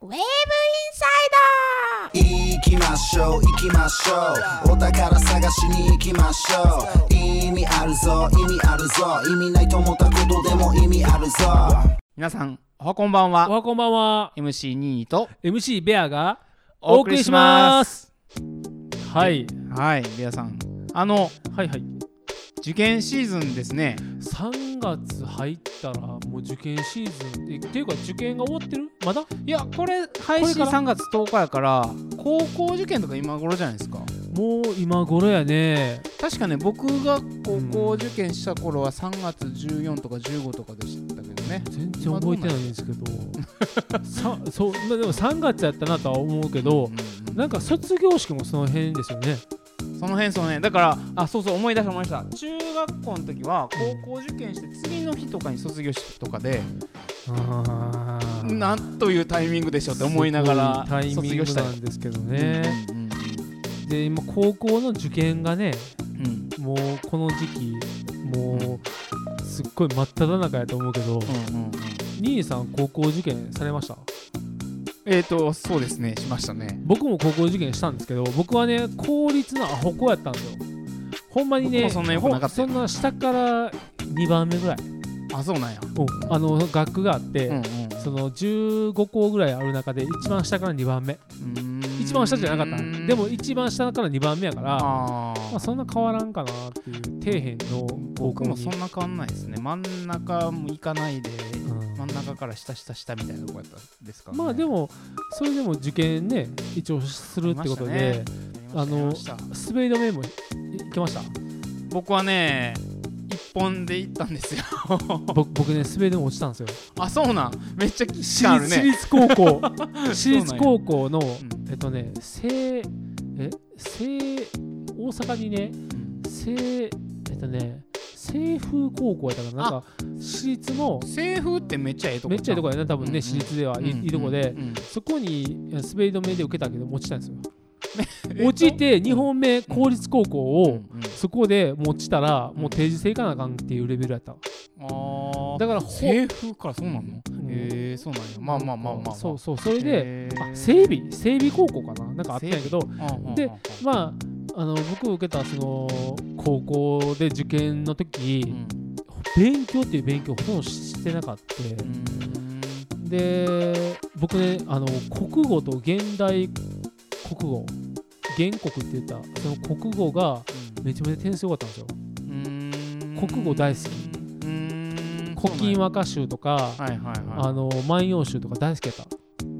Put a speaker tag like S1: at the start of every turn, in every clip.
S1: ウェーブインサイ
S2: 行きましょう行きましょう。お宝探しに行きましょう。意味あるぞ意味あるぞ。意味ないと思ったことでも意味あるぞ。
S3: 皆さんおはこんばんは。
S4: おはこんばんは。
S3: MC ニーと
S4: MC ベアが
S3: お送りします。
S4: はい。
S3: はいベアさん。あの
S4: はいはい
S3: 受験シーズンですね。
S4: 3月入ったらもう受験シーズンっていうか受験が終わってる？まだ？
S3: いやこれ配信
S4: これから
S3: ？3月10日やから高校受験とか今頃じゃないですか。
S4: もう今頃やね。
S3: 確かね僕が高校受験した頃は3月14とか15とかでしたけどね。
S4: 全然覚えてないんですけど。さそうまあでも3月やったなとは思うけど
S3: うんうん。
S4: なんか卒業式もその辺ですよね
S3: その辺その辺だからあそうそう思い出した思い出した。中学校の時は高校受験して次の日とかに卒業式とかでなんというタイミングでしょうって思いながら
S4: すごいタイミング
S3: 卒業した
S4: んですけどね、
S3: うんうん
S4: で今高校の受験がね
S3: うん。うん
S4: もうこの時期もうすっごい真っ只中やと思うけど、
S3: うんうんうん。
S4: 兄さん高校受験されました？
S3: えーとそうですねしましたね。
S4: 僕も高校受験したんですけど僕はね公立のアホ校やったんですよ。ほんまにね
S3: そんな
S4: そんな下から2番目ぐらい、
S3: あそうなんや。
S4: うん。あの学区があって、
S3: うんうん。
S4: その15校ぐらいある中で一番下から2番目。
S3: うん
S4: 一番下じゃなかった。
S3: うん。
S4: でも一番下から2番目やから
S3: あ
S4: まあ、
S3: ー
S4: そんな変わらんかなっていう底辺の
S3: 僕もそんな変わんないですね。真ん中も行かないで
S4: うん。
S3: 真ん中から下下下みたいなとこやったんですかね。
S4: まあでもそれでも受験ね一応するってことで、あの滑り止めもいいけました？
S3: 僕はね一本で行ったんですよ。
S4: 僕僕ね滑り止め落ちたんですよ。
S3: あそうなん。めっちゃね。
S4: 立私立高校。私立高校の
S3: ん
S4: えっとね西え西大阪にね
S3: うん。
S4: 西えっとね西風高校やったかな。なんか私立の
S3: 西風ってめっちゃええとこ
S4: めっちゃいいとこやね多分ね、
S3: うんうん
S4: 私立では。いい,、いいとこで、
S3: うんうん
S4: そこにえ滑り止めで受けたけど落ちたんですよ。
S3: え
S4: 落ちて2本目公立高校を、そこで落ちたらもう定時制行かなあかんっていうレベルやった
S3: あー。
S4: だからほ
S3: 西風からそうなの？
S4: ん。
S3: へえそうなんや。まあまあまあまあまあ。
S4: そうそうそれであ整備整備高校かな？なんかあったんやけど。でまああの僕受けたその高校で受験の時、
S3: うん
S4: 勉強っていう勉強ほとんどしてなかった、
S3: うん。
S4: で僕ねあの国語と現代国語。原国って言ったその国語がめちゃめちゃ点数良かったんですよ。
S3: うん。
S4: 国語大好き。
S3: うん。
S4: 古今和歌集とか、
S3: はいはいはい。
S4: あの万葉集とか大好きやった。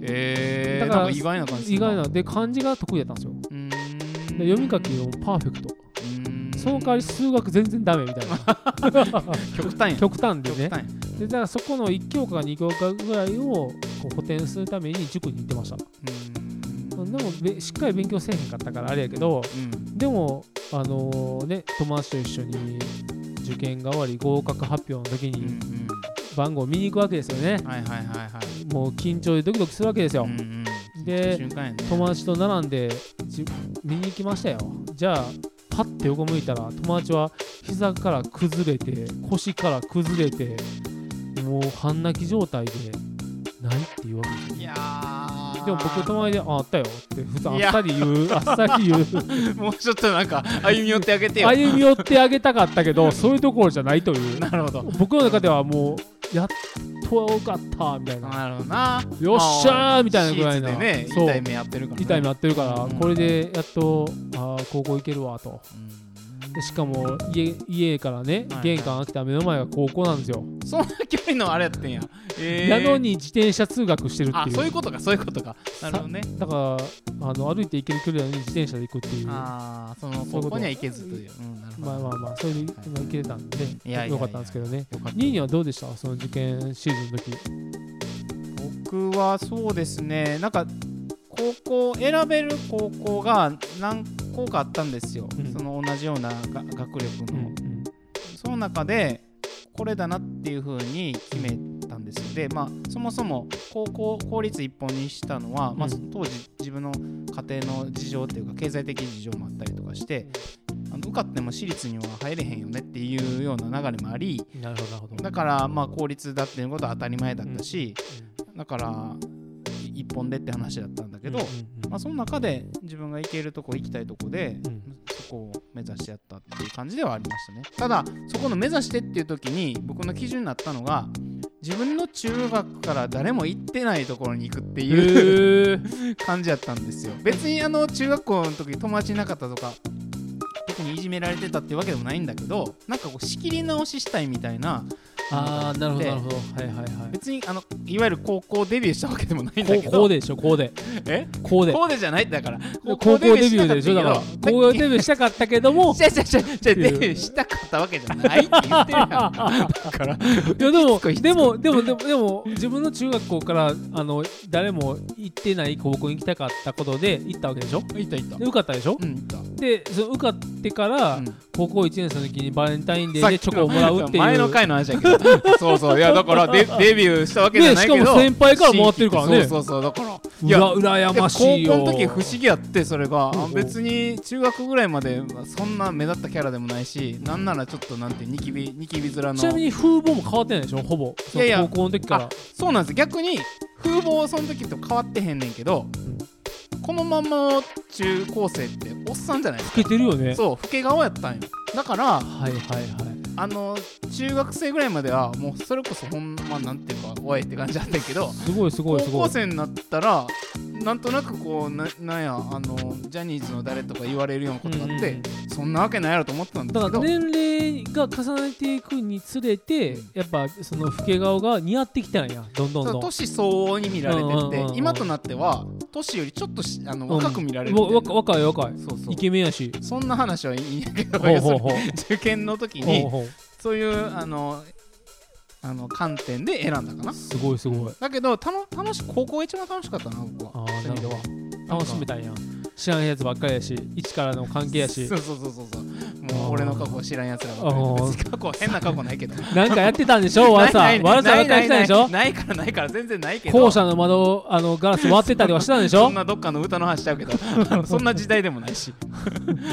S3: えー、
S4: だから
S3: 意外な感じ
S4: 意外なで漢字が得意だったんですよ。
S3: うん。
S4: で読み書きもパーフェクト。
S3: うん。
S4: その代わり数学全然ダメみたいな。
S3: 極端や。
S4: 極端でね。でだからそこの1教科か2教科ぐらいをこう補填するために塾に行ってました
S3: うん
S4: でもべしっかり勉強せえへんかったからあれやけど
S3: うん。
S4: でもあのね友達と一緒に受験が終わり合格発表の時
S3: うんう
S4: に
S3: ん。
S4: 番号見に行くわけですよね。
S3: はいはいはいはい。
S4: もう緊張でドキドキするわけですよ、
S3: うんうん。
S4: で
S3: ね。
S4: 友達と並んでじ見に行きましたよじゃあパッて横向いたら友達は膝から崩れて腰から崩れてもう半泣き状態でないっていうわけですよ。
S3: いやー
S4: でも僕友達で「ああったよ」って普通あっさり言うあっさり言う。
S3: もうちょっとなんか歩み寄ってあげてよ。
S4: 歩み寄ってあげたかったけど そういうところじゃないという。
S3: なるほど。
S4: 僕の中ではもうやっとよかったみたいな。
S3: なるほどな。
S4: よっしゃーみたいなぐらいな
S3: ね
S4: そう
S3: 痛い目やってるからね。
S4: 痛い目やってるから、
S3: うん。
S4: これでやっとあー高校行けるわと。
S3: うん
S4: でしかも家家からね、玄関開けた目の前が高校なんですよ、
S3: そんな距離のあれやってんや。え。ー
S4: なのに自転車通学してるっていう。
S3: あそういうことかそういうことか。なるほどね。
S4: だからあの歩いて行ける距離なのに自転車で行くっていう。
S3: ああその
S4: そういうこと。
S3: ここには行けずという。うんなるほど。
S4: まあまあまあそれで今行けてたんで
S3: いやいやいや
S4: よかったんですけどね。
S3: よかった。
S4: ニーニーはどうでした？その受験シーズンの時。
S3: 僕はそうですね。なんか高校選べる高校が何校かあったんですよ、
S4: うん。
S3: その同じようなが学力の、
S4: うん
S3: その中でこれだなっていう風に決めたんですよ。でまあそもそも高校公立一本にしたのは、まあ
S4: うん。
S3: 当時自分の家庭の事情っていうか経済的事情もあったりとかしてあの受かっても私立には入れへんよねっていうような流れもありだからまあ公立だっていうことは当たり前だったし、だから一本でって話だったんだけど、まあ、その中で自分が行けるとこ行きたいとこで、
S4: うん
S3: そこを目指してやったっていう感じではありましたね。ただそこの目指してっていう時に僕の基準になったのが自分の中学から誰も行ってないところに行くっていう感じやったんですよ。別にあの中学校の時友達いなかったとか特にいじめられてたっていうわけでもないんだけどなんかこう仕切り直ししたいみたいな
S4: ああなるほど
S3: で
S4: なるほど。はいはいはい。
S3: 別にあのいわゆる高校デビューしたわけでもないんだけど。
S4: でしょこうで。
S3: え？
S4: こうで。
S3: こうでじゃないだから。
S4: 高校デビューでしょだから。高校デビューしたかったけども。
S3: じゃじゃじゃじゃデビューしたかったわけじゃないって言ってるやん。かだから
S4: いやでもでもでもでもでも自分の中学校からあの誰も行ってない高校に行きたかったことで行ったわけでしょ？
S3: いったいった。
S4: で受かったでしょ？
S3: うんいった。
S4: でその受かってから、
S3: うん。
S4: 高校1年生の時にバレンタインデーでチョコをもらうっていう。
S3: 前の回の話だけど そうそう。いやだからデ デビューしたわけじゃないけど
S4: ねしかも先輩からもらってるからね。
S3: そうそうそう。だから
S4: うら羨ましいよ。
S3: 高校の時不思議やってそれが。
S4: うん。うん
S3: 別に中学ぐらいまでそんな目立ったキャラでもないしなんならちょっとなんてニキビニキビ面の。
S4: ちなみに風貌も変わってないでしょ？ほぼ。
S3: いやいや。
S4: 高校の時から。
S3: あそうなんです。逆に風貌はその時と変わってへんねんけど、このまんま中高生っておっさんじゃないです
S4: 老
S3: か
S4: けてるよね。
S3: そう老け顔やったんよ。だから
S4: はいはいはい
S3: あの中学生ぐらいまではもうそれこそほんまなんていうかおいって感じだったけど
S4: すごいすご
S3: 高
S4: いすごい。
S3: 校生になったらなんとなくこうななんやあのジャニーズの誰とか言われるようなことがあって、そんなわけないやろと思ってたんですけど。
S4: だから年齢が重ねていくにつれてやっぱその老け顔が似合ってきたんやどんどんどん。
S3: 年相応に見られてて今となっては年よりちょっとしあの若く見られる。みたいな
S4: わわ若い若い。イケメンやし。
S3: そんな話はいいんやけど受験の時にそういうあのあの観点で選んだかな。
S4: すごいすごい。
S3: だけどたの楽し高校が一番楽しかったな僕は。
S4: ああ
S3: そういう意味では。
S4: 楽しめたんや知らんやつばっかりやし一からの関係やし。
S3: そうそうそうそうそう。もう俺の過去知らんやつら
S4: あ
S3: ば
S4: ー
S3: っかり過去変な過去ないけど。
S4: なんかやってたんでしょ？わざわざやってたんでしょ？
S3: ないからないから全然ないけど。
S4: 校舎の窓あのガラス割ってたりはしたんでしょ？
S3: そんなどっかの歌の話しちゃうけど。そんな時代でもないし。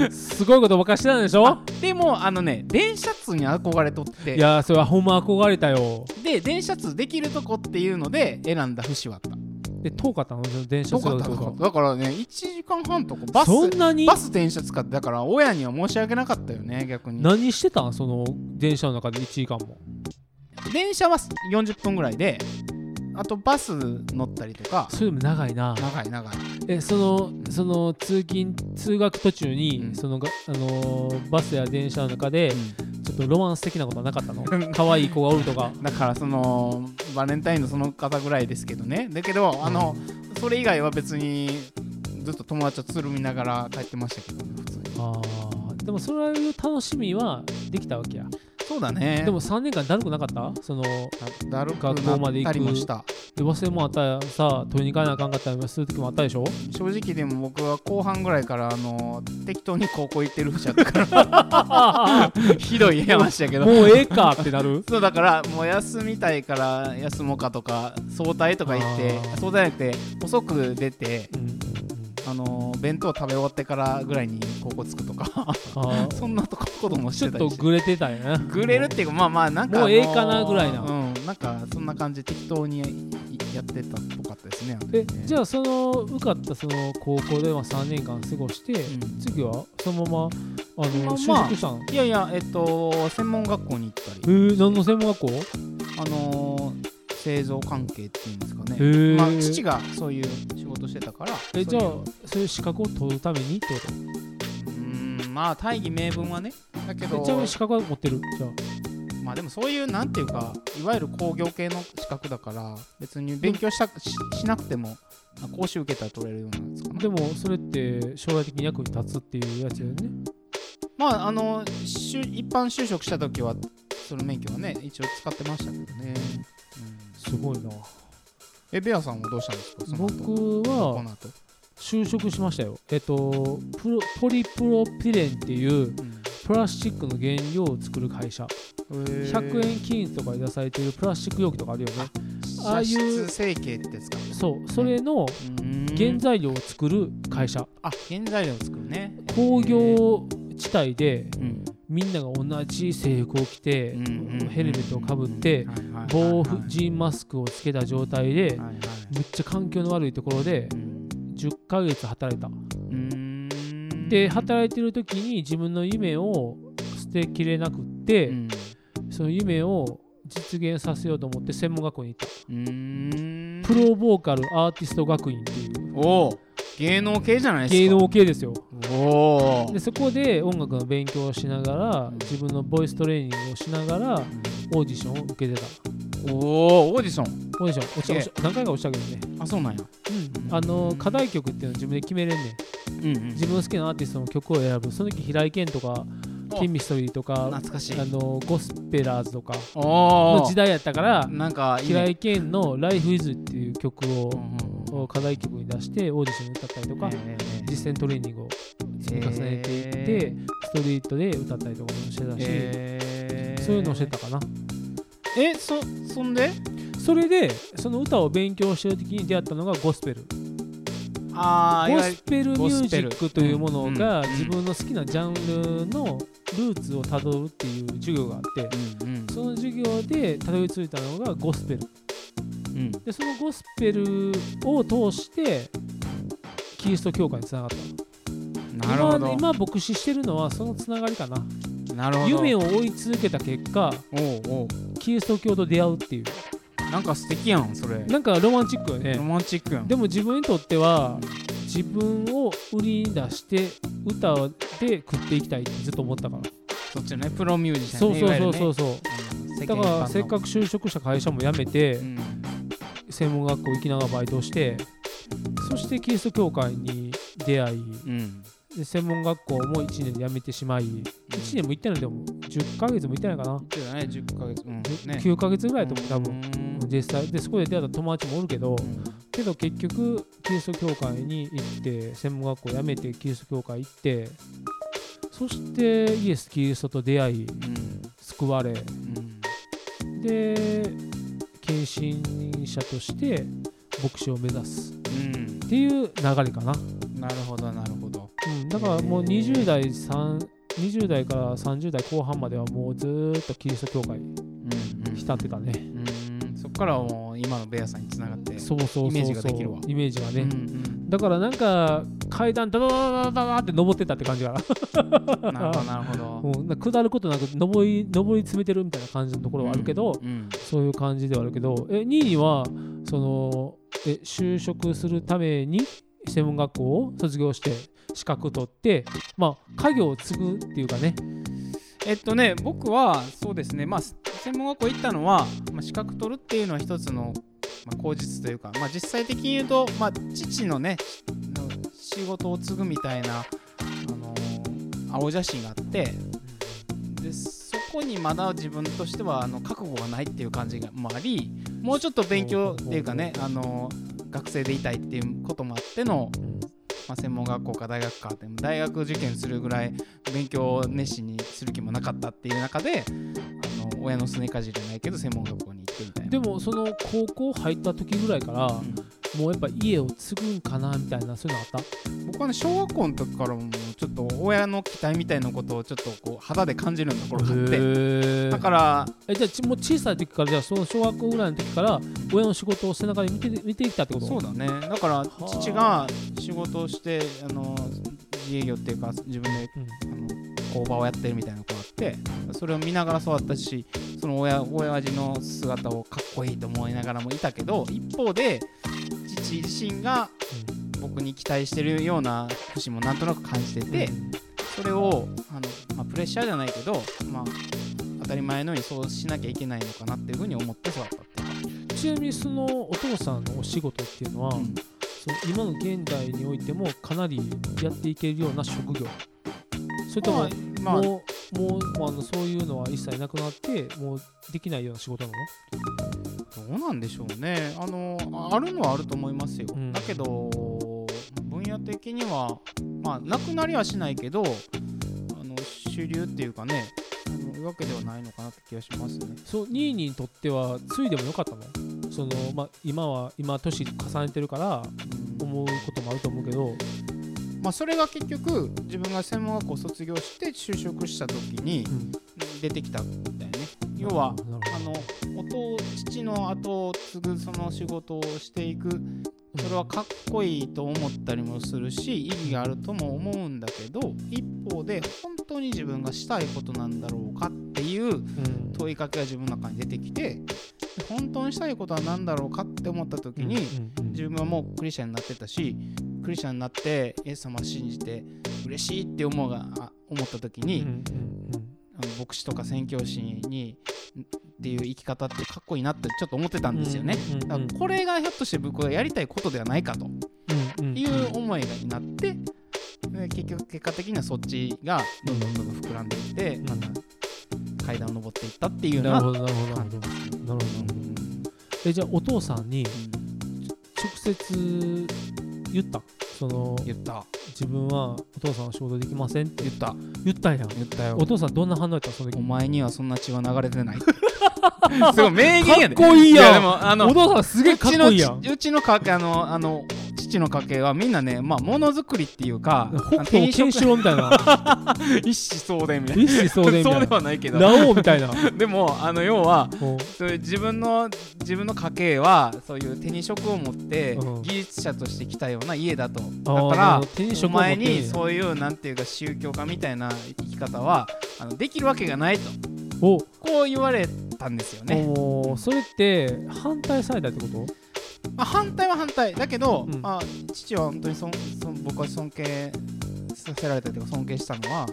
S4: すごいことばっかりしてたんでしょ？
S3: あでもあのね電車通に憧れとって。
S4: いやそれはほんま憧れたよ。
S3: で電車通できるとこっていうので選んだ節はあった
S4: で遠かったの電車
S3: 遠かった
S4: 通学
S3: 遠かっただからね1時間半とかバス
S4: そんなに？
S3: バス電車使ってだから親には申し訳なかったよね逆に。
S4: 何してたん？その電車の中で1時間も。
S3: 電車は40分ぐらいであとバス乗ったりとか。
S4: それでも長いな。
S3: 長い長い。
S4: えそのその通勤通学途中に、
S3: うん。
S4: そのがあのーバスや電車の中でちょっとロマンス的なことはなかったの？
S3: うん。
S4: 可愛い子がおるとか。
S3: だからそのバレンタインのその方ぐらいですけどね。だけどあのそれ以外は別にずっと友達とつるみながら帰ってましたけどね普通に。
S4: あー。でもそういう楽しみはできたわけや
S3: そうだね。
S4: でも3年間だるくなかった？その
S3: だだるく
S4: 学校まで
S3: なったりもした。
S4: で忘れもあったらさ取りに行かなあかんかったりする時もあったでしょ？
S3: 正直でも僕は後半ぐらいからあの適当に高校行ってる節あったから。ひどい話やけど。
S4: もうええかってなる。
S3: そうだからもう休みたいから休もうかとか早退とか言って早退じゃなくて遅く出て
S4: うん。
S3: あの弁当食べ終わってからぐらいに高校着くとか そんなとここともし
S4: ちょ
S3: てりして。
S4: ったとグレてたんやな
S3: グレるっていうかまあまあなんか
S4: もうええかなぐらいな。
S3: うん。なんかそんな感じで適当にやってたっぽかったですね
S4: えじ
S3: ゃ
S4: ゃあその受かったその高校では3年間過ごして、
S3: ん。
S4: 次はそのままあの、
S3: まあ
S4: 就職したの？
S3: いやいやえっと専門学校に行った
S4: え
S3: り
S4: ー、何の専門学校？
S3: あのー製造関係っていうんですかね。まあ父がそういう仕事してたから
S4: えじゃあ
S3: そういう。
S4: 資格を取るためにってこと？
S3: うーんまあ大義名分はね。だけど
S4: えちなみに資格は持ってる？じゃあ。
S3: まあでもそういうなんていうかいわゆる工業系の資格だから別に勉強したししなくてもまあ講習受けたら取れるようなんですかね。
S4: でもそれって将来的に役に立つっていうやつだよね。
S3: まああのしゅ一般就職した時はその免許はね一応使ってましたけどね、うん、
S4: すごいな。
S3: えベアさんはどうしたんですか？
S4: 僕
S3: こ
S4: は
S3: の後、
S4: 就職しましたよ。えっとポリプロピレンっていうプラスチックの原料を作る会社。100円均一とかで出されてるプラスチック容器とかあるよね。ああいう
S3: 成形ってやつか。
S4: そう。それの原
S3: 原
S4: 材料を作る会社。
S3: あ原材料を作るね。
S4: 工業地帯で
S3: うん。
S4: みんなが同じ制服を着て、ヘルメットをかぶって、防塵マスクをつけた状態で、めっちゃ環境の悪いところで
S3: うん。
S4: 10ヶ月働いた。で働いてる時に自分の夢を捨てきれなくって、
S3: うん。
S4: その夢を実現させようと思って専門学校に行った。プロボーカルアーティスト学院っていう
S3: 芸能系じゃないですか。
S4: 芸能系ですよ。
S3: おお
S4: でそこで音楽の勉強をしながら自分のボイストレーニングをしながらオーディションを受けてた。
S3: おおオーディション。
S4: オーディション。落ちた落ちた何回か落ちたけどね。
S3: あそうなんや。
S4: うん、あの課題曲っていうのを自分で決めれんねん。
S3: うんうん。
S4: 自分の好きなアーティストの曲を選ぶ。その時平井堅とか
S3: お。
S4: ケミストリーとか
S3: 懐かしい。
S4: あのゴスペラーズとかの時代やったから
S3: なんか
S4: 平井堅の「Life is」っていう曲をを課題曲に出してオーディションに歌ったりとか
S3: ええ
S4: 実践トレーニングを積み重ねていって
S3: へ
S4: ストリートで歌ったりとかもしてたし
S3: え
S4: そういうのをしてたかな。
S3: えそそんで？
S4: それでその歌を勉強してる時に出会ったのがゴスペル。ゴ
S3: ああいわゆる
S4: スペルミュージックというものが
S3: うん
S4: 自分の好きなジャンルのルーツをたどるっていう授業があってその授業でたどり着いたのがゴスペル。
S3: うん
S4: でそのゴスペルを通してキリスト教会につながった。
S3: なるほど。
S4: 今今牧師してるのはそのつながりかな。
S3: なるほど。
S4: 夢を追い続けた結果キリスト教と出会うっていう。
S3: なんか素敵やんそれ。
S4: なんかロマンチックよね。
S3: ロマンチックやん。
S4: でも自分にとっては自分を売りに出して歌で食っていきたいってずっと思ったから、
S3: そっちのねプロミュージシャン
S4: そうそうそうそうそう。
S3: うん。
S4: だからせっかく就職した会社も辞めて
S3: 一般の
S4: 専門学校行きながらバイトをしてそしてキリスト教会に出会い
S3: うん。うん
S4: で専門学校も1年で辞めてしまい1年も行ってないでも10ヶ月も行ってないかな、
S3: そうだね10ヶ月。うん。ね。
S4: 9ヶ月ぐらいと思う多分。
S3: うん。
S4: 実際。でそこで出会った友達もおるけど
S3: うん。
S4: けど結局キリスト教会に行って専門学校辞めてキリスト教会行ってそしてイエス・キリストと出会い
S3: うん。
S4: 救われ。
S3: うん。
S4: で献身者として牧師を目指す。
S3: うん。
S4: っていう流れかな、
S3: なるほどなるほど。
S4: うん、だからもう20代3 20代から30代後半まではもうずーっとキリスト教会
S3: うんうん。
S4: 浸ってたね、
S3: うん。そっからはもう今のベアさんにつながって
S4: そうそうそうそう。
S3: イメージができるわ。
S4: イメージがね、
S3: うんうん。
S4: だからなんか階段ダダダダダダダって登ってったって感じかな。
S3: なるほどなるほど。
S4: うん、下ることなく登り登り詰めてるみたいな感じのところはあるけど、
S3: うん
S4: そういう感じではあるけどえ2位にはそのえ就職するために専門学校を卒業して資格取ってまあ家業を継ぐっていうかね。
S3: えっとね僕はそうですね。まあ専門学校行ったのは、まあ、資格取るっていうのは一つの、まあ、口実というか、まあ、実際的に言うと、まあ、父のねの仕事を継ぐみたいな、あのー青写真があってでそこにまだ自分としてはあの覚悟がないっていう感じがもありもうちょっと勉強っていうかね、あのー学生でいたいっていうこともあっての、まあ、専門学校か大学かでも大学受験するぐらい勉強を熱心にする気もなかったっていう中であの親のすねかじりじゃないけど専門学校に行ってみたいな。
S4: でもその高校入った時ぐらいから
S3: うん
S4: もうやっぱ家を継ぐんかなみたいなそういうのあった？
S3: 僕はね小学校の時からもちょっと親の期待みたいなことをちょっとこう肌で感じるようなところがあって
S4: へ
S3: だから
S4: えじゃあちもう小さい時からじゃあその小学校ぐらいの時から親の仕事を背中で見て見てきたってこと？
S3: そうだね。だから父が仕事をしてあの自営業っていうか自分で
S4: うん。
S3: あの工場をやってるみたいな子があってそれを見ながら育ったしその親親父の姿をかっこいいと思いながらもいたけど一方で父自身が僕に期待してるような節もなんとなく感じてて、それをあの、まあ、プレッシャーじゃないけど、まあ、当たり前のようにそうしなきゃいけないのかなっていうふうに思って育ったっていう。か、
S4: ちなみにそのお父さんのお仕事っていうのは、
S3: うん。
S4: その今の現代においてもかなりやっていけるような職業。それとも、
S3: まあ、
S4: もうもうあのそういうのは一切なくなってもうできないような仕事なの？
S3: どうなんでしょうね。あのあるのはあると思いますよ、
S4: うん。
S3: だけど分野的にはまあなくなりはしないけどあの主流っていうかねいうわけではないのかなって気がしますね。
S4: そうニーニーにとってはついでもよかったの？その、まあ、今は今年重ねてるから思うこともあると思うけど。
S3: まあ、それが結局自分が専門学校を卒業して就職した時に
S4: うん。
S3: 出てきた要はあのお父父の後を継ぐその仕事をしていく。それはかっこいいと思ったりもするし意義があるとも思うんだけど一方で本当に自分がしたいことなんだろうかっていう
S4: うん。
S3: 問いかけが自分の中に出てきて本当にしたいことは何だろうかって思った時に、自分はもうクリスチャンになってたしクリスチャンになってイエス様を信じて嬉しいって思うがあ思った時に、牧師とか宣教師にっていう生き方ってかっこいいなってちょっと思ってたんですよね。
S4: うんうんうん
S3: だからこれがひょっとして僕がやりたいことではないかと。いう思いがになってで結局結果的にはそっちがどんどんどんどん膨らんでいって、
S4: うん。
S3: なんか階段を上っていったっていうような
S4: なるほどなるほど。なるほど。なるほど。なるほど。えじゃあお父さんに直接言ったその
S3: 言った。
S4: 自分はお父さんは仕事できませんって
S3: 言った。
S4: 言ったんや
S3: 言ったよ。
S4: お父さんどんな反応やった？その時。
S3: お前にはそんな血は流れてない。すごい名言やで
S4: かっこいいやん。
S3: やでもあの
S4: お父さんすげえかっこいいやん。
S3: うちのうちの家系あのあの父の家系はみんなねまあものづくりっていうか
S4: 北斗健志郎みたいな。
S3: 一子相伝みたいな。
S4: 一子相伝み
S3: そうで
S4: たいな
S3: はないけど。
S4: ラオウみたいな。
S3: でもあの要は
S4: こ
S3: そういう自分の自分の家系はそういう手に職を持って
S4: うん。
S3: 技術者として来たような家だと。だからお前にそういうなんていうか宗教家みたいな生き方はあのできるわけがないと。こう言われたんですよね。
S4: それって反対されたってこと？
S3: まあ、反対は反対。だけど、
S4: うん。
S3: まあ、父は本当にそんそん僕は尊敬させられたというか尊敬したのは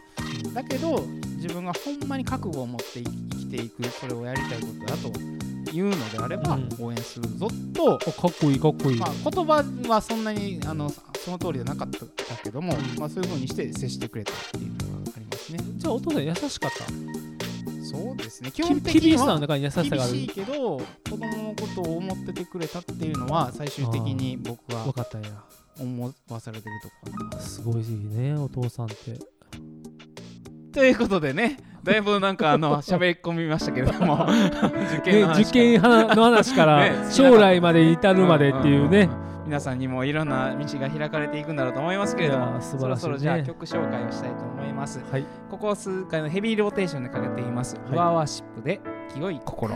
S3: だけど自分がほんまに覚悟を持って生きていくそれをやりたいことだというのであれば
S4: うん。
S3: 応援するぞと、
S4: あかっこいいかっこいい、
S3: まあ、言葉はそんなにあのその通りじゃなかったけども、まあ、そういうふうにして接してくれたっていうのがありますね。
S4: じゃあお父さん優しかった？
S3: そうですね。基
S4: き
S3: 本的には厳しいけど子供のことを思っててくれたっていうのは最終的に僕は
S4: 分かったんや
S3: 思わされてるとこかな。
S4: す。ごいねお父さんって。
S3: ということでねだいぶなんかあの 喋り込みましたけれども 受験の話から。
S4: ね、受験はの話か
S3: ね
S4: ら将来まで至るまでっていうね、
S3: んんん皆さんにもいろんな道が開かれていくんだろうと思いますけれども
S4: いやー素晴らしいね。
S3: そろそろじゃあ曲紹介をしたいと思います。
S4: はい。
S3: ここ数回のヘビーローテーションでかけています「
S4: い。
S3: フワワーシップ」で「清い心」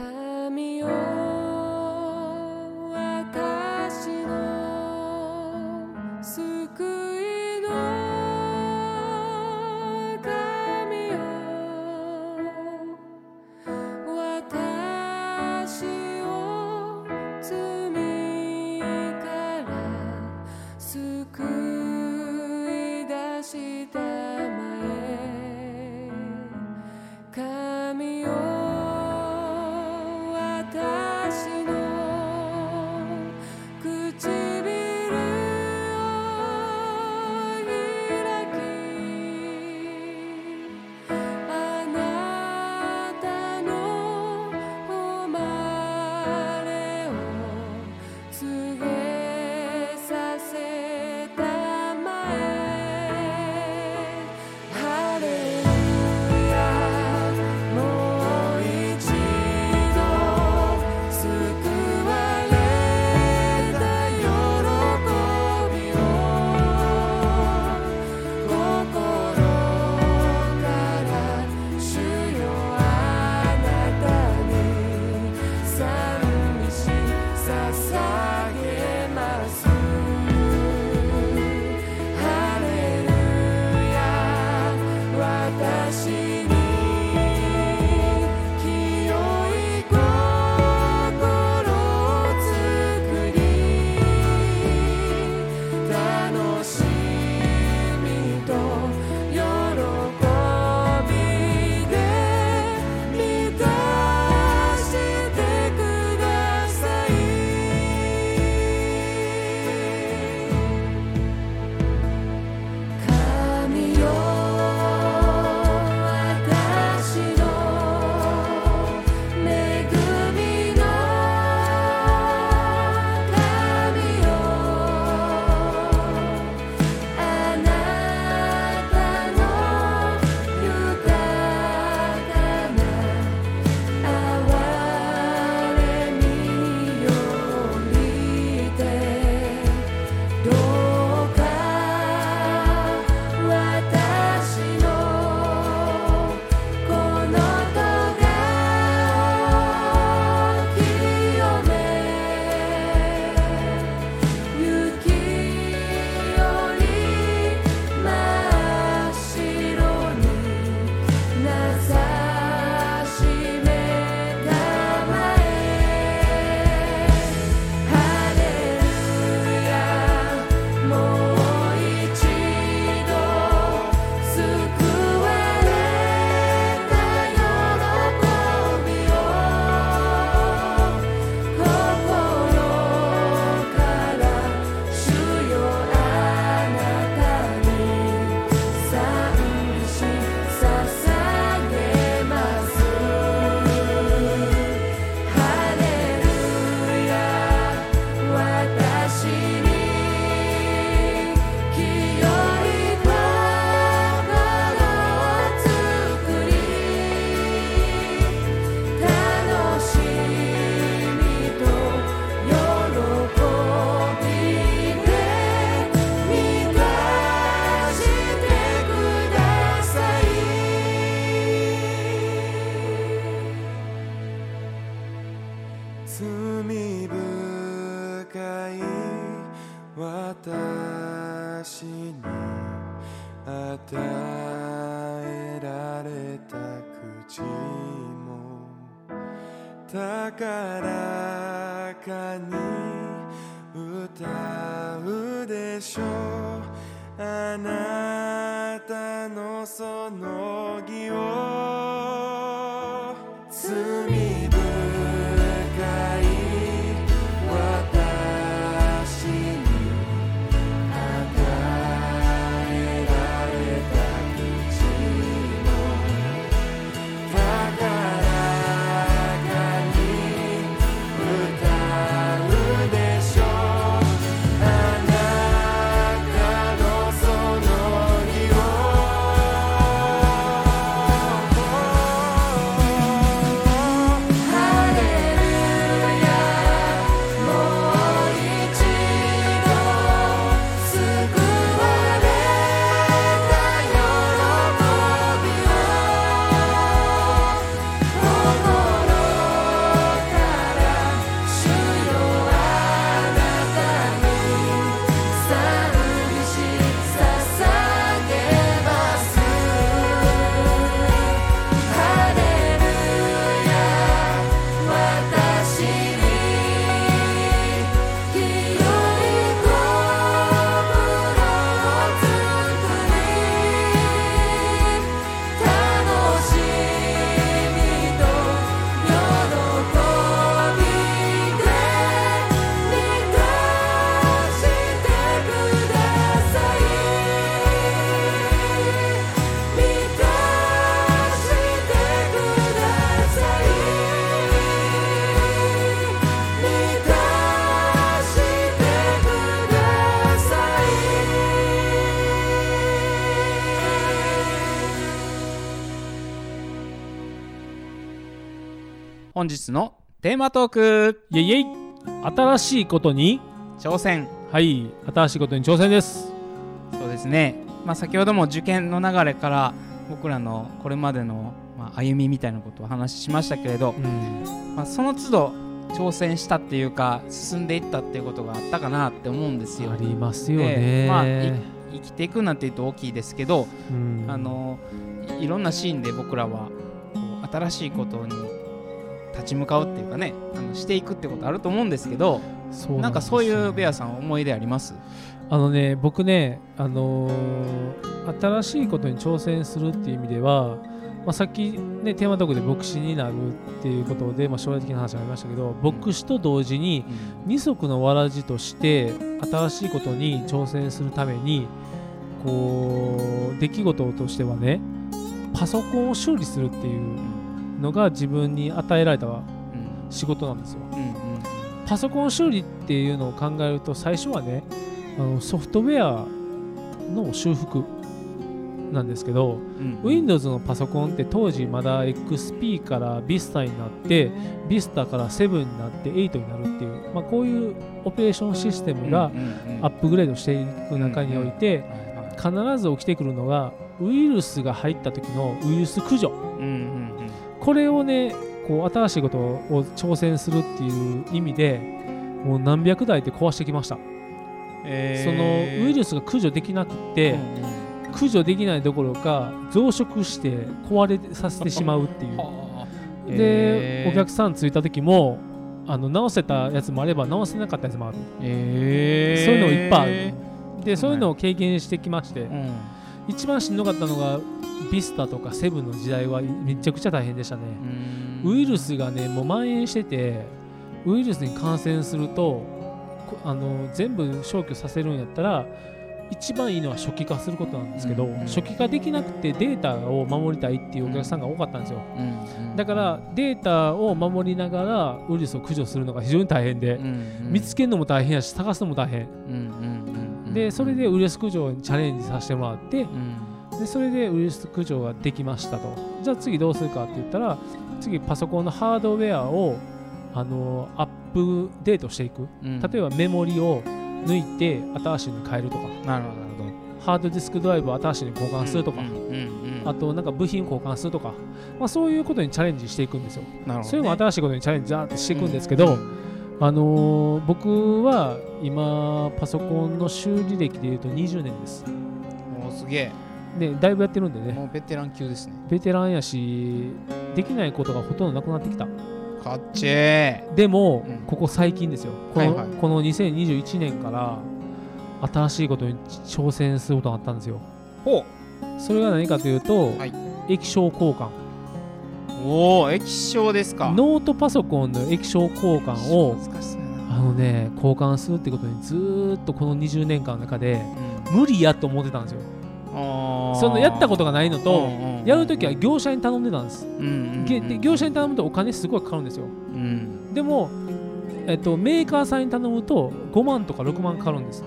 S5: 高
S3: 本日のテーマトーク。
S4: イェイイェイ。新しいことに
S3: 挑戦。
S4: はい新しいことに挑戦です。
S3: そうですね、まあ、先ほども受験の流れから僕らのこれまでの、まあ、歩みみたいなことをお話ししましたけれど、
S4: うん。
S3: まあ、その都度挑戦したっていうか進んでいったっていうことがあったかなって思うんですよ。
S4: あ。りますよ
S3: で
S4: ね、
S3: まあい生きていくなんて言うと大きいですけど、
S4: うん。
S3: あのいいろんなシーンで僕らはこう新しいことに立ち向かうっていうかねあのしていくってことあると思うんですけど
S4: そう
S3: なんかそういうベ
S4: ア
S3: アさん思い出あります？
S4: あのね僕ねあのー新しいことに挑戦するっていう意味では、まあ、さっきねテーマトークで牧師になるっていうことで、まあ、将来的な話がありましたけど牧師と同時に二足のわらじとして新しいことに挑戦するためにこう出来事としてはねパソコンを修理するっていうのが自分に与えられた
S3: うん。
S4: 仕事なんですよ。
S3: うんうん
S4: パソコン修理っていうのを考えると最初はねあのソフトウェアの修復なんですけど、
S3: うん、
S4: Windows のパソコンって当時まだ XP から Vista になって Vista から7になって8になるっていう、まあ、こういうオペレーションシステムがアップグレードしていく中において必ず起きてくるのがウイルスが入った時のウイルス駆除。
S3: うんうんうん
S4: これをねこう新しいことを挑戦するっていう意味でもう何百台って壊してきました、
S3: え
S4: そのウイルスが駆除できなくって、駆除できないどころか増殖して壊れさせてしまうっていう。で、お客さん着いた時もあの直せたやつもあれば直せなかったやつもある。
S3: えー、
S4: そういうのいっぱいある。で
S3: そ
S4: ういうのを経験してきまして
S3: うん。
S4: 一番しんどかったのがビスタとかセブンの時代はめちゃくちゃ大変でしたね。
S3: うん。
S4: ウイルスがねもう蔓延しててウイルスに感染するとこあの全部消去させるんやったら一番いいのは初期化することなんですけど、
S3: うんうん
S4: 初期化できなくてデータを守りたいっていうお客さんが多かったんですよ。
S3: うんうん
S4: だからデータを守りながらウイルスを駆除するのが非常に大変で、
S3: うんうん
S4: 見つけるのも大変やし探すのも大変、
S3: うんうんうんうん。
S4: でそれでウイルス駆除にチャレンジさせてもらって
S3: うん
S4: でそれでウイルス駆除ができましたと。じゃあ次どうするかって言ったら次パソコンのハードウェアをあのアップデートしていく。
S3: うん。
S4: 例えばメモリを抜いて新しいのに変えるとか。
S3: なるほど
S4: ハードディスクドライブを新しいのに交換するとか、あとなんか部品交換するとか、まあ、そういうことにチャレンジしていくんですよ。
S3: なるほどね。
S4: それも新しいことにチャレンジってしていくんですけど、あのー僕は今パソコンの修理歴でいうと20年です。
S3: もうすげ
S4: でだいぶやってるんで
S3: え
S4: ね。
S3: もうベテラン級ですね。
S4: ベテランやしできないことがほとんどなくなってきた。
S3: かっちえ
S4: でも、
S3: うん。
S4: ここ最近ですよ。この,、
S3: はいはい。
S4: この2021年から新しいことに挑戦することがあったんですよ。
S3: ほ
S4: それが何かというと、
S3: はい。
S4: 液晶交換。
S3: うおお液晶ですか。
S4: ノートパソコンの液晶交換を
S3: 難しそうやな。
S4: あのね交換するってことにずーっとこの20年間の中で
S3: うん。
S4: 無理やと思ってたんですよそのやったことがないのと、
S3: うんうん
S4: やるときは業者に頼んでたんです、で業者に頼むとお金すごいかかるんですよ。
S3: うん。
S4: でも、えっと、メーカーさんに頼むと5万とか6万かかるんです。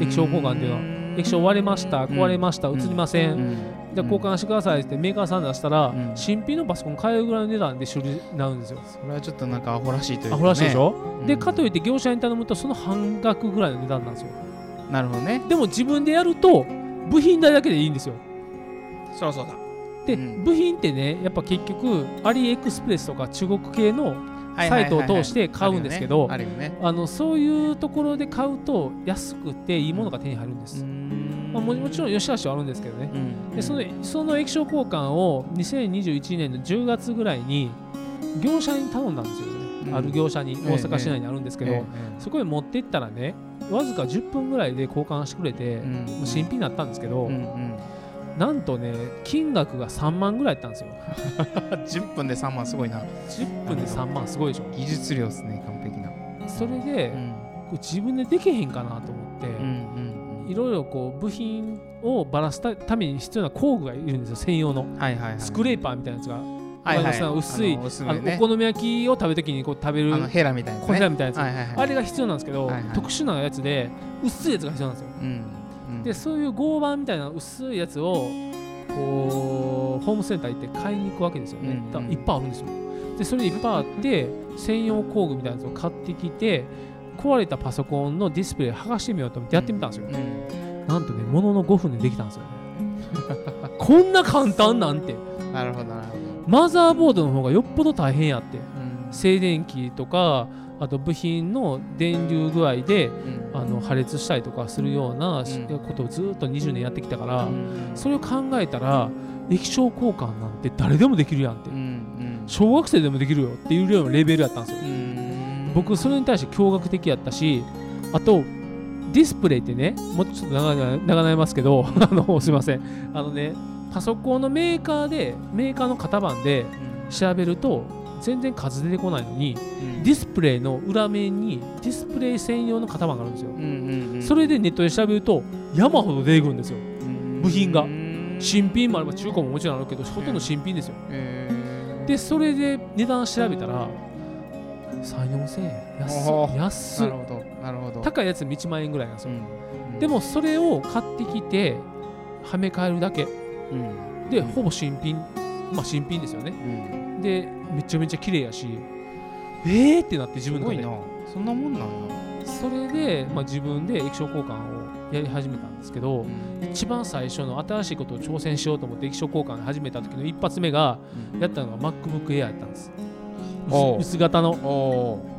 S4: 液晶交換っていうのは。
S3: は
S4: 液晶割れました
S3: うん。
S4: 壊れました映りません、
S3: うん。
S4: じゃあ交換してくださいってメーカーさん出したら、
S3: うん。
S4: 新品のパソコン買えるぐらいの値段で修理になるんですよ。
S3: それはちょっとなんかアホらしいというか、ね、
S4: アホらしいでしょ、
S3: うん。
S4: でかといって業者に頼むとその半額ぐらいの値段なんですよ。
S3: なるほどね。
S4: でも自分でやると部品代だけでいいんですよ。
S3: そうそうだ
S4: で、
S3: うん。
S4: 部品ってねやっぱ結局アリエクスプレスとか中国系のサイトを通して買うんですけど
S3: あるよね。
S4: あのそういうところで買うと安くていいものが手に入るんです。まあ、ももちろん良し悪しはあるんですけどね。でそのその液晶交換を2021年の10月ぐらいに業者に頼んだんですよある業者に
S3: ええ。
S4: 大阪市内にあるんですけど、そこへ持ってったらねわずか10分ぐらいで交換してくれて、新品になったんですけど、なんとね金額が3万ぐらいやったんですよ。
S3: 10分で3万すごいな。
S4: 10分で3万すごいでしょ。
S3: 技術量ですね完璧な。
S4: それで、自分でできへんかなと思って、
S3: うん
S4: いろいろこう部品をばらすたために必要な工具がいるんですよ専用の。スクレーパーみたいなやつが、
S3: はいはい。あの薄
S4: あの
S3: めね。
S4: お好み焼きを食べるときにこう食べる
S3: ヘラみたいなね。
S4: コヘラみたいなやつ、
S3: はいはいはい。
S4: あれが必要なんですけど、
S3: はいはい。
S4: 特殊なやつで薄いやつが必要なんですよ、
S3: うん。うん。
S4: でそういう合板みたいな薄いやつをこうホームセンター行って買いに行くわけですよね、
S3: うん
S4: だからいっぱいあるんですよ。でそれいっぱいあって専用工具みたいなやつを買ってきて壊れたパソコンのディスプレイ剥がしてみようと思ってやってみたんですよ、
S3: うん。
S4: なんとねものの5分でできたんですよね。こんな簡単なんて。
S3: なるほどなるほど
S4: マザーボードの方がよっぽど大変やって。
S3: うん。
S4: 静電気とかあと部品の電流具合で
S3: うん。
S4: あの破裂したりとかするようなことをずっと20年やってきたから、
S3: うん。
S4: それを考えたら液晶交換なんて誰でもできるやんって、小学生でもできるよっていうようなレベルやったんですよ、
S3: うん。
S4: 僕それに対して驚愕的やったしあとディスプレイってねもうちょっと長々長なりますけど あのすいません。あのねパソコンのメーカーでメーカーの型番で調べると全然数出てこないのに
S3: うん。
S4: ディスプレイの裏面にディスプレイ専用の型番があるんですよ、
S3: うんうんうん
S4: それでネットで調べると山ほど出てくるんですよ。部品が。
S3: うん
S4: 新品もあれば中古ももちろんあるけどほとんど新品ですよ。
S3: へー。
S4: でそれで値段調べたら3 4千円安い安
S3: ないるほど。なるほど。
S4: 高いやつ1万円ぐらいなんですよ、
S3: うん。
S4: でもそれを買ってきてはめ替えるだけ
S3: うん。
S4: で、
S3: うん
S4: ほぼ新品。まあ新品ですよね。
S3: うん。
S4: でめちゃめちゃ綺麗やし。えー？ってなって自
S3: す
S4: 分の中で。
S3: ごいな。そんなもんなんだ
S4: それで、まあ、自分で液晶交換をやり始めたんですけど、一番最初の新しいことを挑戦しようと思って液晶交換始めた時の一発目がやったのが MacBook Air やったんです。薄薄型の。
S3: お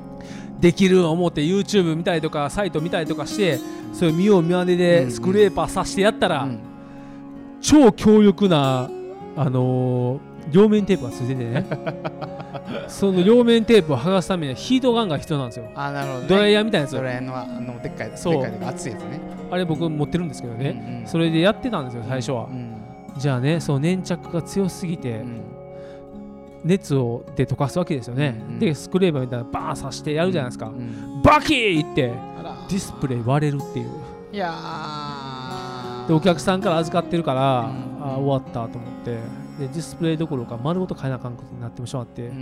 S4: できる思って YouTube 見たりとかサイト見たりとかしてそれ見よう見まね
S3: うんうん。
S4: でスクレーパーさしてやったら、
S3: うん
S4: 超強力なあのー両面テープがついててね。その両面テープを剥がすためにはヒートガンが必要なんですよ。
S3: あなるほどね。
S4: ドライヤーみたいなやつ。
S3: ドライヤーのあのでっかい
S4: そう。
S3: でっかい熱いやつね。
S4: あれ僕持ってるんですけどね、
S3: うんうん
S4: それでやってたんですよ最初は。
S3: う、ん
S4: じゃあねその粘着が強すぎて、
S3: うん。
S4: 熱をで溶かすわけですよね、
S3: うんうん。
S4: でスクレーバーみたいなのバーン刺してやるじゃないですか、
S3: うん
S4: バキーってディスプレイ割れるっていう。
S3: いやー
S4: でお客さんから預かってるから、
S3: うん。
S4: あー終わったと思って。でディスプレイどころか丸ごと変えなあかんことになってしまって、
S3: うんう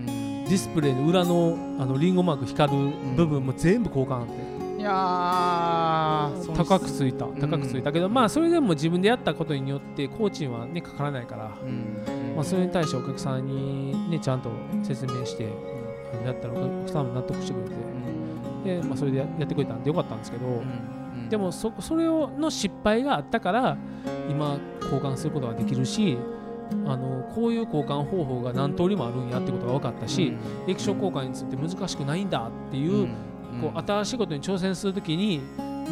S3: ん。
S4: ディスプレイの裏のあのリンゴマーク光る部分も全部交換って、
S3: いやー
S4: 高くついた
S3: ん。
S4: 高くついたけど、まあそれでも自分でやったことによって工賃はねかからないから、
S3: うん
S4: まあ、それに対してお客さんにねちゃんと説明して、だったらお客さんも納得してくれて、でまあ、それでややってくれたんでよかったんですけど、
S3: うん
S4: でもそそれをの失敗があったから今交換することができるしあのこういう交換方法が何通りもあるんやってことが分かったし、
S3: うん。
S4: 液晶交換について難しくないんだっていう,、
S3: うん。
S4: こう新しいことに挑戦するときに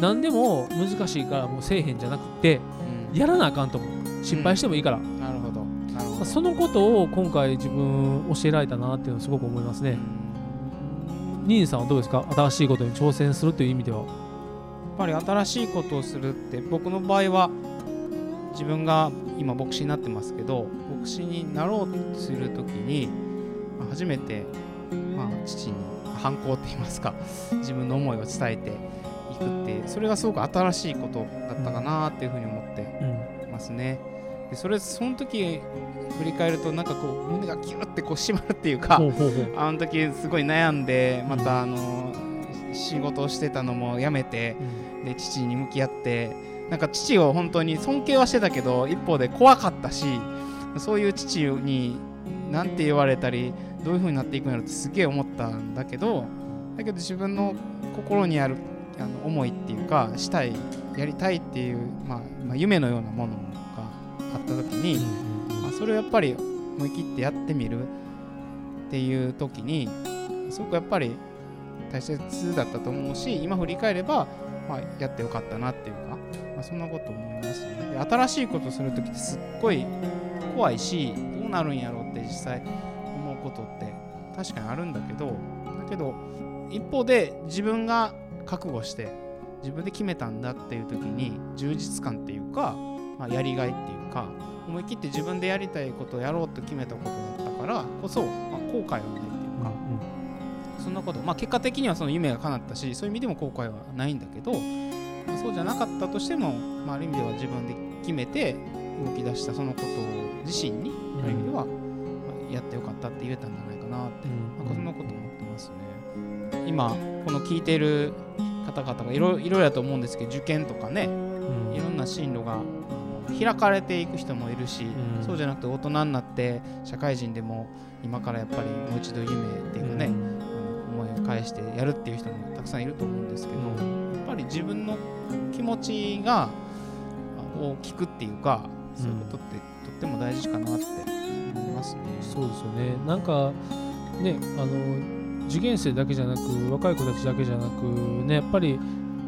S4: 何でも難しいからもうせえへんじゃなくて
S3: うん。
S4: やらなあかんと思う。失敗してもいいから、
S3: なるほど。なるほど。
S4: そのことを今回自分教えられたなっていうのをすごく思いますね。ニーニさんはどうですか？新しいことに挑戦するという意味では。
S3: やっぱり新しいことをするって僕の場合は自分が今牧師になってますけど牧師になろうとする時にまあ初めて、まあ、父に反抗って言いますか自分の思いを伝えていくってそれがすごく新しいことだったかなっていうふうに思って
S4: うん
S3: ますね。でそれその時振り返るとなんかこう胸がキュッてこう締まるっていうかあの時すごい悩んでまたあの仕事をしてたのもやめて
S4: うん
S3: で父に向き合ってなんか父を本当に尊敬はしてたけど一方で怖かったしそういう父に何て言われたりどういう風になっていくんやろってすげえ思ったんだけどだけど自分の心にあるあの思いっていうかしたいやりたいっていう、まあ、まあ夢のようなものがあった時に、まあ、それをやっぱり思い切ってやってみるっていう時にすごくやっぱり大切だったと思うし今振り返れば、まあ、やってよかったなっていうか、まあ、そんなこと思いますね。で新しいことする時ってすっごい怖いしどうなるんやろうって実際思うことって確かにあるんだけどだけど一方で自分が覚悟して自分で決めたんだっていう時に充実感っていうか、まあ、やりがいっていうか思い切って自分でやりたいことをやろうと決めたことだったからこそ、まあ、後悔はないっていうか、そんなこと、まあ、結果的にはその夢が叶ったしそういう意味でも後悔はないんだけど、まあそうじゃなかったとしても、まあ、ある意味では自分で決めて動き出したそのことを自身に、ある意味では、まあやってよかったって言えたんじゃないかなって、なん。かそんなこと思ってますね。今この聞いてる方々がいろいろやと思うんですけど受験とかねいろんな進路が開かれていく人もいるし、
S4: うん。
S3: そうじゃなくて大人になって社会人でも今からやっぱりもう一度夢っていうかね、あの思いを返してやるっていう人もたくさんいると思うんですけど、やっぱり自分の気持ちがあを聞くっていうかそういうことってとっても大事かなって思いますね。
S4: そうですよね。なんかねあの受験生だけじゃなく若い子たちだけじゃなくねやっぱり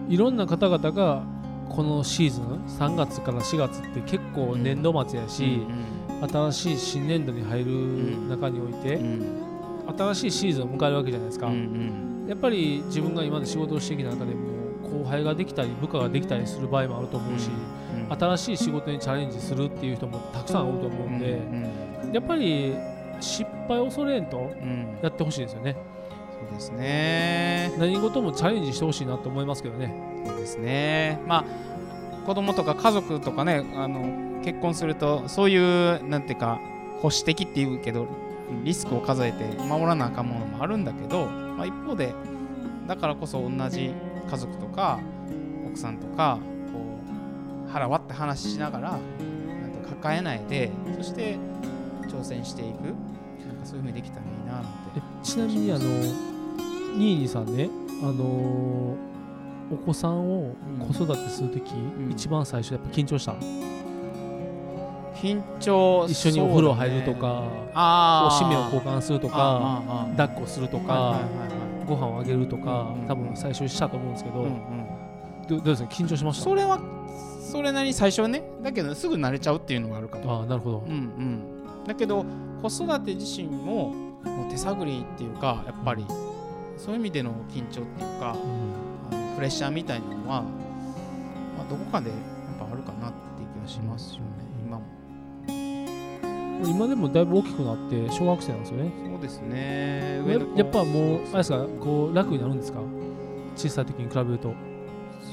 S4: いろんな方々がこのシーズン3月から4月って結構年度末やし、新しい新年度に入る中において、
S3: うんうん
S4: 新しいシーズンを迎えるわけじゃないですか、
S3: うんうん。
S4: やっぱり自分が今まで仕事をしてきた中でも後輩ができたり部下ができたりする場合もあると思うし、
S3: うん
S4: 新しい仕事にチャレンジするっていう人もたくさんおると思うんで、
S3: うん
S4: やっぱり失敗を恐れんと
S3: うん。うん
S4: やってほしいですよね。
S3: そうですね。
S4: 何事もチャレンジしてほしいなと思いますけどね。
S3: そうですね。まあ子供とか家族とかねあの結婚するとそういうなんていうか保守的っていうけどリスクを数えて守らなあかんものもあるんだけど、まあ、一方でだからこそ同じ家族とか奥さんとかこう腹割って話しながらなんて抱えないでそして挑戦していく。なんかそういうふうにできたらいいななんて。
S4: えちなみにあのニーニーさんねあのーお子さんを子育てするとき、
S3: ん。
S4: 一番最初やっぱ緊張した、
S3: 緊張
S4: 一緒にお風呂入るとか、
S3: あ
S4: おしめを交換するとか抱っこするとか、
S3: はいはい
S4: ご飯をあげるとか、
S3: うん
S4: 多分最初したと思うんですけど、
S3: うんうん。
S4: どどうですか？緊張しました？
S3: それはそれなりに最初はねだけどすぐ慣れちゃうっていうのがあるかも。
S4: ああなるほど、
S3: うんうん。だけど子育て自身ももう手探りっていうかやっぱりそういう意味での緊張っていうか
S4: うん。
S3: あのプレッシャーみたいなのは、まあ、どこかでやっぱあるかなっていう気がしますよね、今
S4: でもだいぶ大きくなって小学生なんですよね。
S3: そうですね。
S4: やっぱもうあれですかこう楽になるんですか？小さい時に比べると。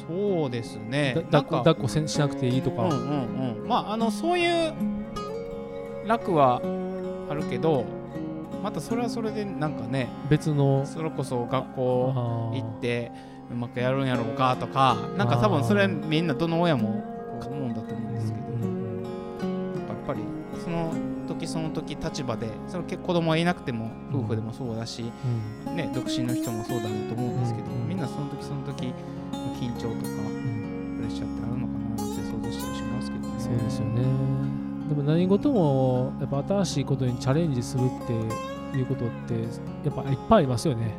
S3: そうですね。
S4: だ抱っこ抱っこせんしなくていいとか、
S3: うんうんうん。まああのそういう楽はあるけどまたそれはそれでなんかね
S4: 別の。
S3: それこそ学校行ってうまくやるんやろうかとかなんか多分それみんなどの親も思うんだと思うんですけど。
S4: うん。
S3: やっぱりその時その時立場でその結子供はいなくても
S4: うん
S3: 夫婦でもそうだし、
S4: うん。
S3: ね、独身の人もそうだろうと思うんですけど、
S4: うん。
S3: みんなその時その時緊張とか
S4: うん。
S3: プレッシャーってあるのかなって想像したりしますけどね。
S4: そうですよね。でも何事もやっぱ新しいことにチャレンジするっていうことってやっぱいっぱいありますよね。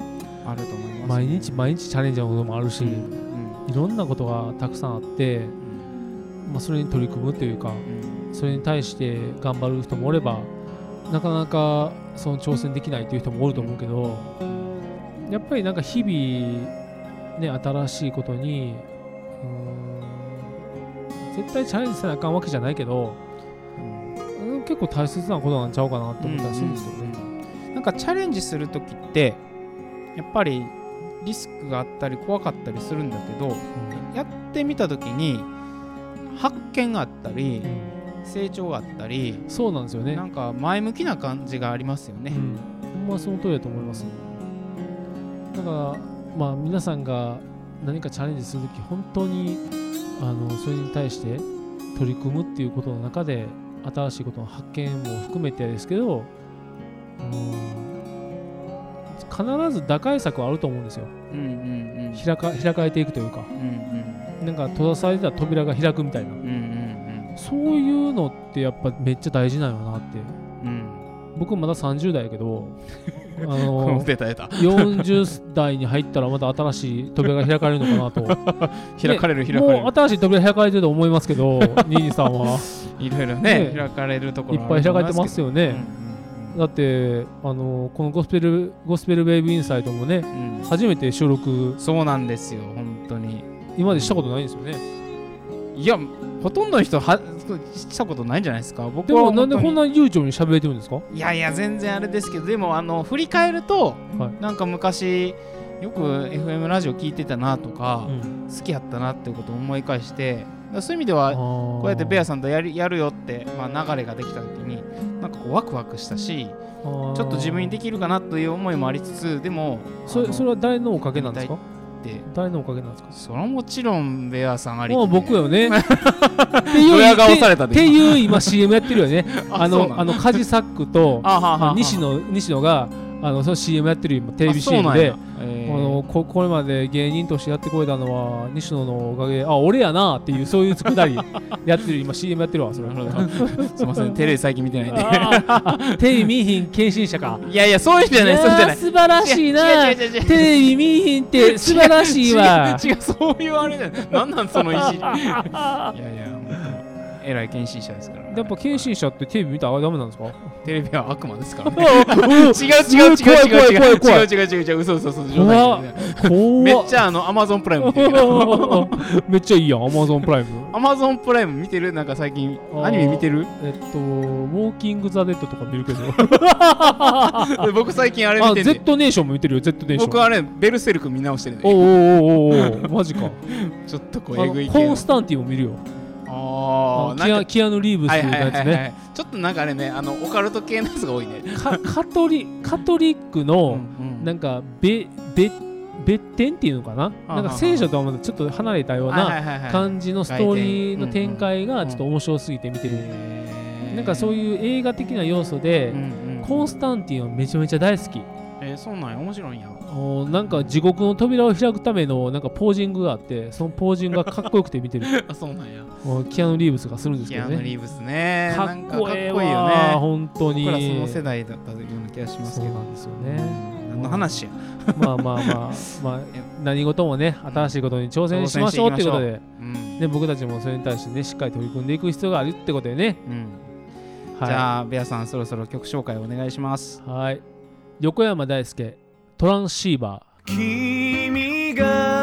S3: あると思います
S4: 毎日毎日チャレンジのこともあるし、
S3: うん
S4: いろんなことがたくさんあって、まあ、それに取り組むというか
S3: うん
S4: それに対して頑張る人もおればなかなかその挑戦できないという人もおると思うけどやっぱりなんか日々ね新しいことに絶対チャレンジせなあかんわけじゃないけど
S3: うん
S4: うん結構大切なことなんちゃうかなと思ったりするんですよね。
S3: なんかチャレンジするときってやっぱりリスクがあったり怖かったりするんだけどやってみたときに発見があったり成長があったり
S4: そうなんですよね
S3: な。んか前向きな感じがありますよね。
S4: うん、ほんまその通りだと思います。だから、まあ、皆さんが何かチャレンジするとき、本当にあのそれに対して取り組むっていうことの中で、新しいことの発見も含めてですけど、うん、必ず打開策はあると思うんですよ。
S3: うんうんうん
S4: 開か開かれていくというか、
S3: うん
S4: なんか閉ざされてた扉が開くみたいな、
S3: うんうんうん
S4: そういうのってやっぱめっちゃ大事なのなって。
S3: うん。うん
S4: 僕まだ30代やけど、あ
S3: こ
S4: の
S3: の出た出た。
S4: 40代に入ったらまた新しい扉が開かれるのかなと。
S3: 開かれる開かれ
S4: も
S3: る
S4: う新しい扉開かれてると思いますけどニーニーさんは。い
S3: ろいろね
S4: ね。
S3: 開かれるとこ
S4: い
S3: ろ
S4: っぱい開かれてますよね、
S3: よ
S4: だってあのこのゴスペルゴスペルウェーブインサイトもね初めて収録。
S3: そうなんですよ本当に。
S4: 今までしたことないんですよね
S3: いやほとんどの人はしたことないんじゃないですか？僕
S4: で
S3: は
S4: もなんでこん
S3: な
S4: な悠長に喋れてるんですか？
S3: いやいや全然あれですけどでもあの振り返ると、
S4: はい。
S3: なんか昔よく FM ラジオ聞いてたなとか、
S4: うん。
S3: 好きやったなっていうことを思い返してそういう意味では
S4: こ
S3: こうやってベアさんとやるやるよって、まあ、流れができた時になんかこうワクワクしたしちょっと自分にできるかなという思いもありつつでも
S4: それそれは誰のおかげなんですか？
S3: って。
S4: 誰のおかげなんですか？
S3: それはもちろんベアさんあり。き
S4: もう僕よね。って
S3: ドヤ顔さ
S4: っ
S3: れたで。
S4: ていう今 CM やってるよね。あ
S3: の
S4: のあのカジサックと西野西野があのその CM やってる今テレビ CM でのここれまで芸人としてやってこれたのは西野のおかげあ俺やなっていうそういうくだり やってる今 CM やってるわそれ
S3: すいませんテレビ最近見てないんで。
S4: テレビ見いひん献身者か。
S3: いやいやそういうんじゃないそうじゃない。
S4: 素晴らしいな。テレビ見いひんって素晴らしいわ。
S3: 違うそういうあれじゃない。なんなんそのいじりいやいや本当に。偉い検診者ですから
S4: やっぱ献身者ってテレビ見たらダメなんですか
S3: テレビは悪魔ですからね
S4: 違
S3: う違う違う違う違う違う違う違う違う違う嘘嘘嘘冗談言って
S4: 怖っ
S3: めっちゃあのアマゾンプライム見てる
S4: めっちゃいいやん、アマゾンプライム。
S3: アマゾンプライム見てるなんか最近アニメ見てる
S4: えっと、ウォーキング・ザ・デッドとか見るけど。
S3: 僕最近あれ見、てて
S4: Z ネーションも見てるよ、Z ネーション。
S3: 僕あれベルセルク見直してる
S4: おおおおおおマジか。
S3: ちょっとこうえぐい系の
S4: コンスタンティンも見るよ。キアキアヌ・リーブスの
S3: はいはい
S4: やつね。
S3: はいはい。ちょっとなんかあれねあのオカルト系のやつが多いね。
S4: かカトリカトリックの、なんか、べ、べ、別典っていうのかな？
S3: あ
S4: なんか聖書とはまたちょっと離れたような
S3: な
S4: 感じのストーリーの展開がちょっと面白すぎて見てる。なんかそう
S3: う
S4: いう映画的な要素で、コンスタンティンはめちゃめちゃ大好き。
S3: えーそうなんや。面白いんや。
S4: おなんか地獄の扉を開くためのなんかポージングがあってそのポージングがかっこよくて見てる。
S3: あそうなんや。
S4: おキアヌ・リーブスがするんです
S3: キ
S4: けどね。
S3: アヌリーブスね。
S4: かっこ
S3: いいよね。
S4: 本当に。
S3: 僕らその世代だったような気がしますけど。
S4: そうなんですよね。
S3: 何の話や。
S4: まあまあまあまあ何事もね新しいことに挑戦しましょうっていうことで、
S3: う。ん。
S4: ね、僕たちもそれに対してねしっかり取り組んでいく必要があるってことでね。
S3: うん。
S4: はい
S3: じゃあベアさんそろそろ曲紹介お願いします。
S4: はい横山大輔トランシーバー。
S6: 君が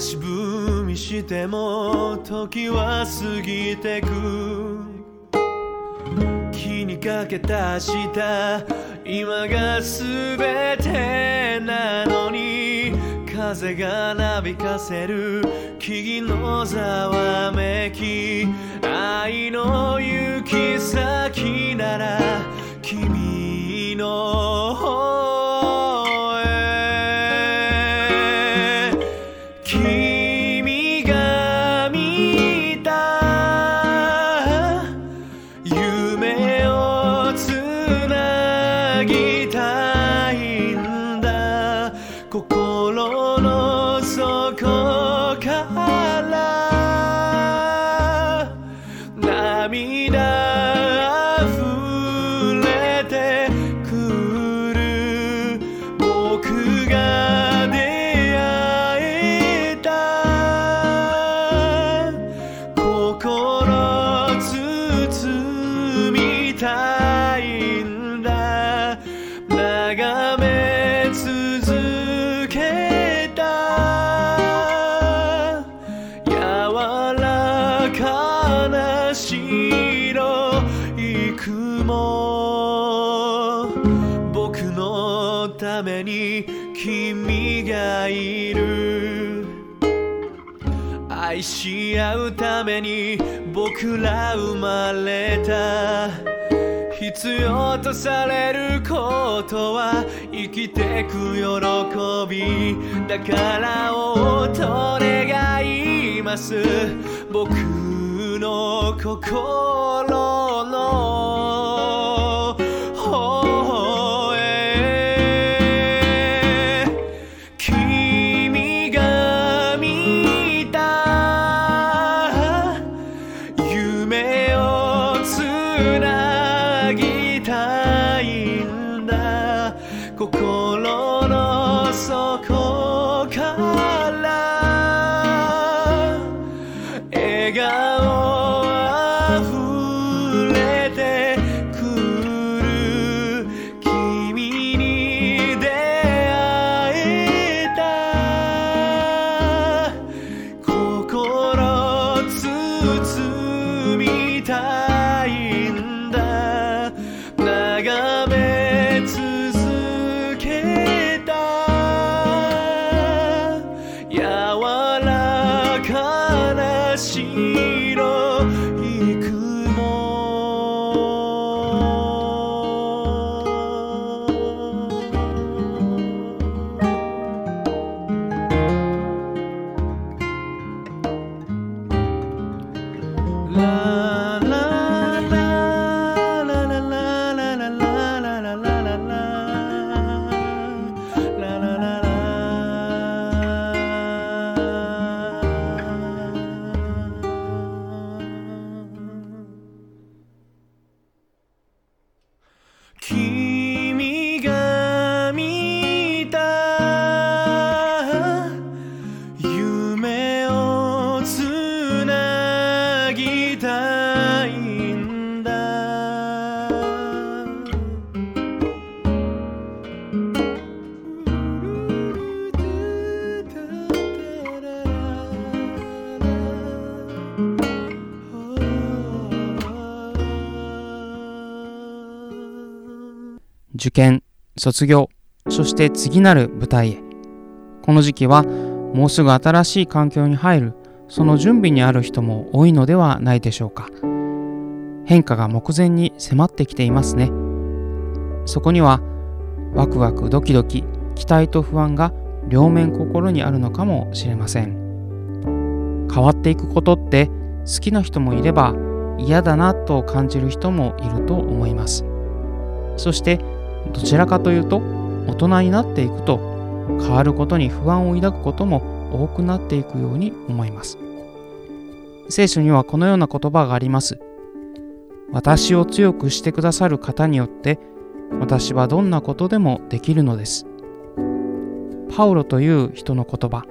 S6: 足踏みしても時は過ぎてく。気にかけた明日今が全てなのに風がなびかせる木々のざわめき。愛の行き先なら君の方に君がいる。愛し合うために僕ら生まれた。必要とされることは生きてく喜び。だからおと願います。僕の心。
S3: 受験、卒業、そして次なる舞台へ。この時期はもうすぐ新しい環境に入る、その準備にある人も多いのではないでしょうか。変化が目前に迫ってきていますね。そこにはワクワクドキドキ、期待と不安が両面心にあるのかもしれません。変わっていくことって好きな人もいれば嫌だなと感じる人もいると思います。そしてどちらかというと大人になっていくと変わることに不安を抱くことも多くなっていくように思います。聖書にはこのような言葉があります。私を強くしてくださる方によって私はどんなことでもできるのです。パウロという人の言葉。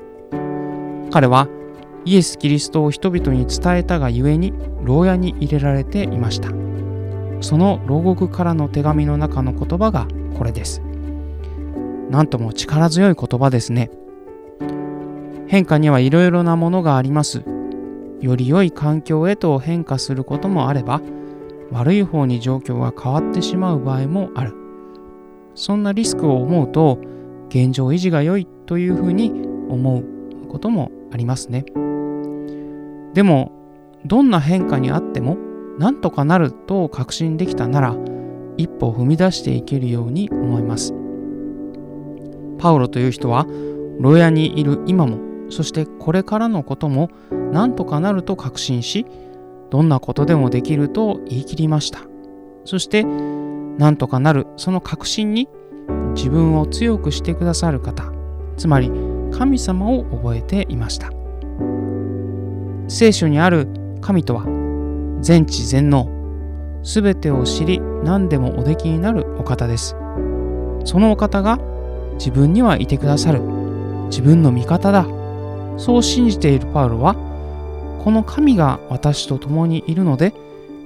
S3: 彼はイエス・キリストを人々に伝えたがゆえに牢屋に入れられていました。その牢獄からの手紙の中の言葉がこれです。なんとも力強い言葉ですね。変化にはいろいろなものがあります。より良い環境へと変化することもあれば、悪い方に状況が変わってしまう場合もある。そんなリスクを思うと、現状維持が良いというふうに思うこともありますね。でも、どんな変化にあっても、なんとかなると確信できたなら一歩踏み出していけるように思います。パウロという人は牢屋にいる今もそしてこれからのこともなんとかなると確信しどんなことでもできると言い切りました。そしてなんとかなるその確信に自分を強くしてくださる方つまり神様を覚えていました。聖書にある神とは全知全能。すべてを知り何でもおできになるお方です。そのお方が自分にはいてくださる。自分の味方だ。そう信じているパウロはこの神が私と共にいるので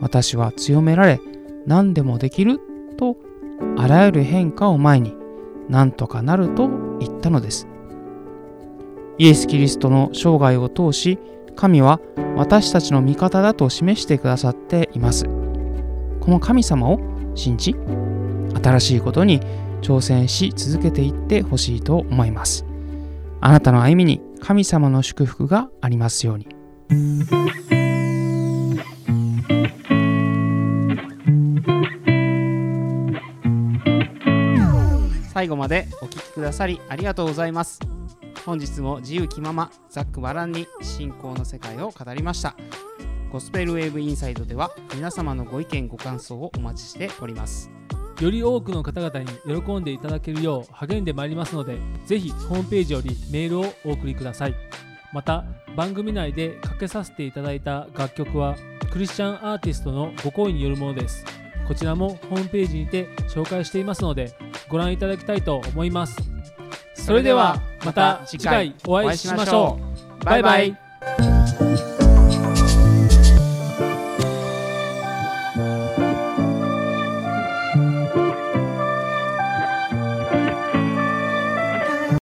S3: 私は強められ何でもできるとあらゆる変化を前に何とかなると言ったのです。イエス・キリストの生涯を通し神は私たちの味方だと示してくださっています。この神様を信じ新しいことに挑戦し続けていってほしいと思います。あなたの歩みに神様の祝福がありますように。最後までお聞きくださりありがとうございます。本日も自由気ままざっくばらんに信仰の世界を語りました。ゴスペルウェーブインサイドでは皆様のご意見ご感想をお待ちしております。
S4: より多くの方々に喜んでいただけるよう励んでまいりますのでぜひホームページよりメールをお送りください。また番組内でかけさせていただいた楽曲はクリスチャンアーティストのご好意によるものです。こちらもホームページにて紹介していますのでご覧いただきたいと思います。それではまた次回お会いしましょう。バイバイ「